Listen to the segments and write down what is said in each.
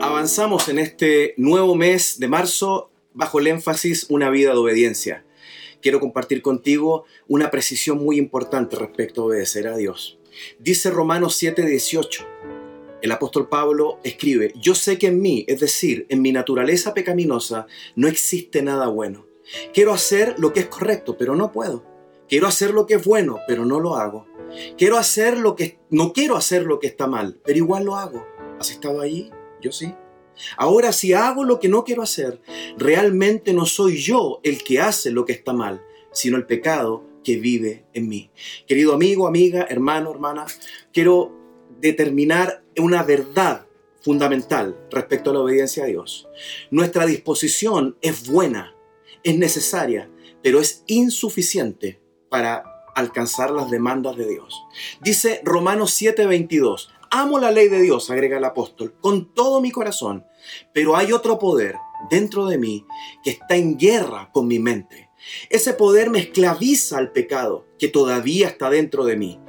Avanzamos en este nuevo mes de marzo bajo el énfasis Una vida de obediencia. Quiero compartir contigo una precisión muy importante respecto a obedecer a Dios. Dice Romanos 7:18. El apóstol Pablo escribe, yo sé que en mí, es decir, en mi naturaleza pecaminosa, no existe nada bueno. Quiero hacer lo que es correcto, pero no puedo. Quiero hacer lo que es bueno, pero no lo hago. Quiero hacer lo que no quiero hacer lo que está mal, pero igual lo hago. ¿Has estado allí? Yo sí. Ahora, si hago lo que no quiero hacer, realmente no soy yo el que hace lo que está mal, sino el pecado que vive en mí. Querido amigo, amiga, hermano, hermana, quiero determinar una verdad fundamental respecto a la obediencia a Dios. Nuestra disposición es buena, es necesaria, pero es insuficiente para alcanzar las demandas de Dios. Dice Romanos 7:22, amo la ley de Dios, agrega el apóstol, con todo mi corazón, pero hay otro poder dentro de mí que está en guerra con mi mente. Ese poder me esclaviza al pecado que todavía está dentro de mí.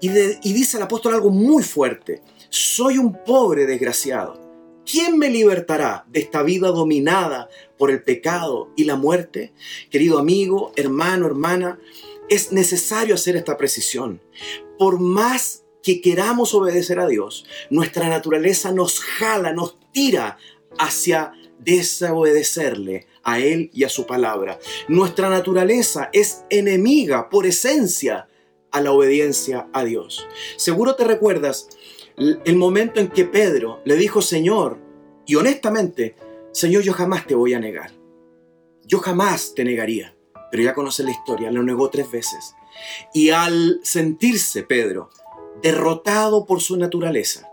Y, y dice el apóstol algo muy fuerte, soy un pobre desgraciado. ¿Quién me libertará de esta vida dominada por el pecado y la muerte? Querido amigo, hermano, hermana, es necesario hacer esta precisión. Por más que queramos obedecer a Dios, nuestra naturaleza nos jala, nos tira hacia desobedecerle a Él y a su palabra. Nuestra naturaleza es enemiga por esencia a la obediencia a Dios. Seguro te recuerdas el momento en que Pedro le dijo, Señor, y honestamente, Señor, yo jamás te voy a negar. Yo jamás te negaría. Pero ya conoces la historia, lo negó tres veces. Y al sentirse Pedro derrotado por su naturaleza,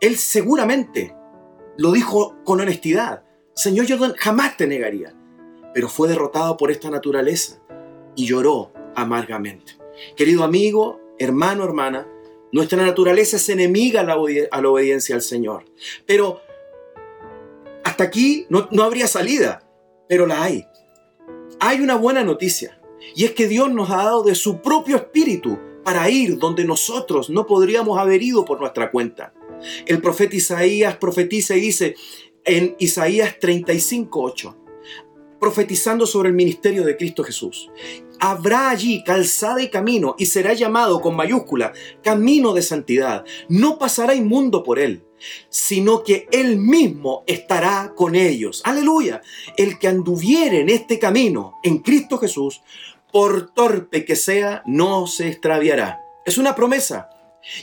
él seguramente lo dijo con honestidad. Señor, yo jamás te negaría. Pero fue derrotado por esta naturaleza y lloró amargamente. Querido amigo, hermano, hermana, nuestra naturaleza es enemiga a la, obediencia al Señor. Pero hasta aquí no, no habría salida, pero la hay. Hay una buena noticia, y es que Dios nos ha dado de su propio espíritu para ir donde nosotros no podríamos haber ido por nuestra cuenta. El profeta Isaías profetiza y dice en Isaías 35:8, profetizando sobre el ministerio de Cristo Jesús habrá allí calzada y camino y será llamado con mayúscula camino de santidad. No pasará inmundo por él, sino que él mismo estará con ellos. Aleluya. El que anduviere en este camino, en Cristo Jesús, por torpe que sea, no se extraviará. Es una promesa.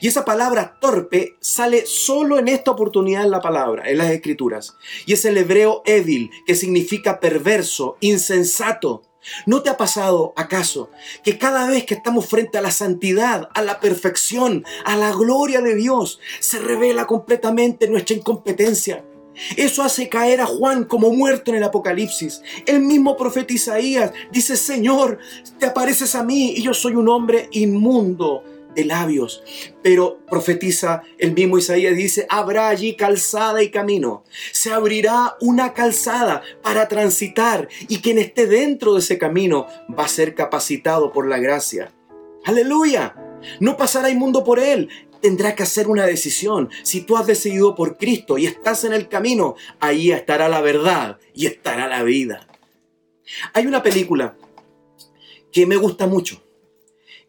Y esa palabra torpe sale solo en esta oportunidad en la palabra, en las escrituras. Y es el hebreo evil, que significa perverso, insensato. ¿No te ha pasado acaso que cada vez que estamos frente a la santidad, a la perfección, a la gloria de Dios, se revela completamente nuestra incompetencia? Eso hace caer a Juan como muerto en el Apocalipsis. El mismo profeta Isaías dice, Señor, te apareces a mí y yo soy un hombre inmundo de labios. Pero profetiza el mismo Isaías, dice, habrá allí calzada y camino. Se abrirá una calzada para transitar y quien esté dentro de ese camino va a ser capacitado por la gracia. Aleluya. No pasará inmundo por él. Tendrá que hacer una decisión. Si tú has decidido por Cristo y estás en el camino, ahí estará la verdad y estará la vida. Hay una película que me gusta mucho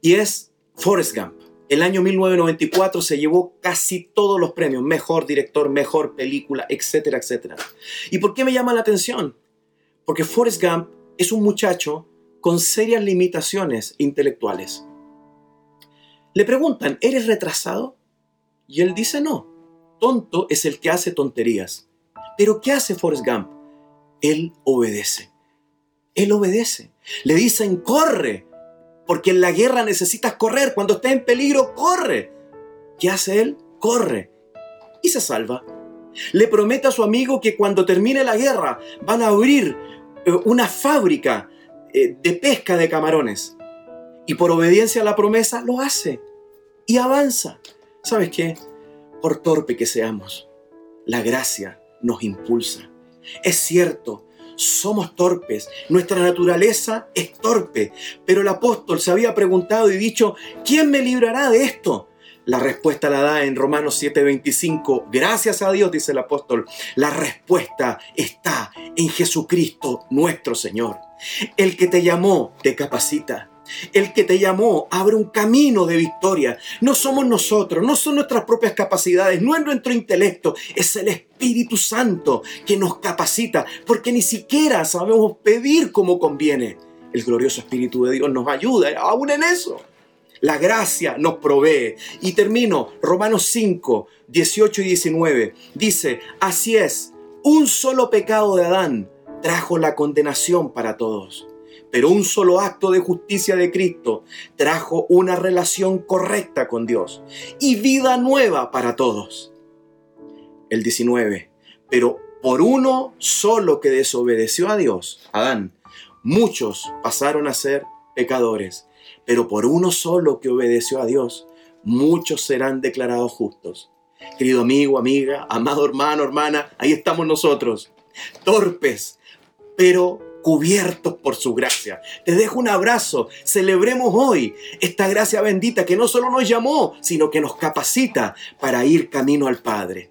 y es Forrest Gump. El año 1994 se llevó casi todos los premios, mejor director, mejor película, etcétera, etcétera. ¿Y por qué me llama la atención? Porque Forrest Gump es un muchacho con serias limitaciones intelectuales. Le preguntan, ¿eres retrasado? Y él dice, no, tonto es el que hace tonterías. Pero ¿qué hace Forrest Gump? Él obedece. Él obedece. Le dicen, corre, porque en la guerra necesitas correr. Cuando estés en peligro, corre. ¿Qué hace él? Corre. Y se salva. Le promete a su amigo que cuando termine la guerra van a abrir eh, una fábrica eh, de pesca de camarones. Y por obediencia a la promesa lo hace. Y avanza. ¿Sabes qué? Por torpe que seamos, la gracia nos impulsa. Es cierto, somos torpes, nuestra naturaleza es torpe, pero el apóstol se había preguntado y dicho, ¿quién me librará de esto? La respuesta la da en Romanos 7:25. Gracias a Dios, dice el apóstol. La respuesta está en Jesucristo nuestro Señor. El que te llamó te capacita. El que te llamó abre un camino de victoria. No somos nosotros, no son nuestras propias capacidades, no es nuestro intelecto, es el Espíritu Santo que nos capacita, porque ni siquiera sabemos pedir como conviene. El glorioso Espíritu de Dios nos ayuda aún en eso. La gracia nos provee. Y termino, Romanos 5, 18 y 19. Dice, así es, un solo pecado de Adán trajo la condenación para todos. Pero un solo acto de justicia de Cristo trajo una relación correcta con Dios y vida nueva para todos. El 19. Pero por uno solo que desobedeció a Dios, Adán, muchos pasaron a ser pecadores pero por uno solo que obedeció a Dios, muchos serán declarados justos. Querido amigo, amiga, amado hermano, hermana, ahí estamos nosotros, torpes, pero cubiertos por su gracia. Te dejo un abrazo. Celebremos hoy esta gracia bendita que no solo nos llamó, sino que nos capacita para ir camino al Padre.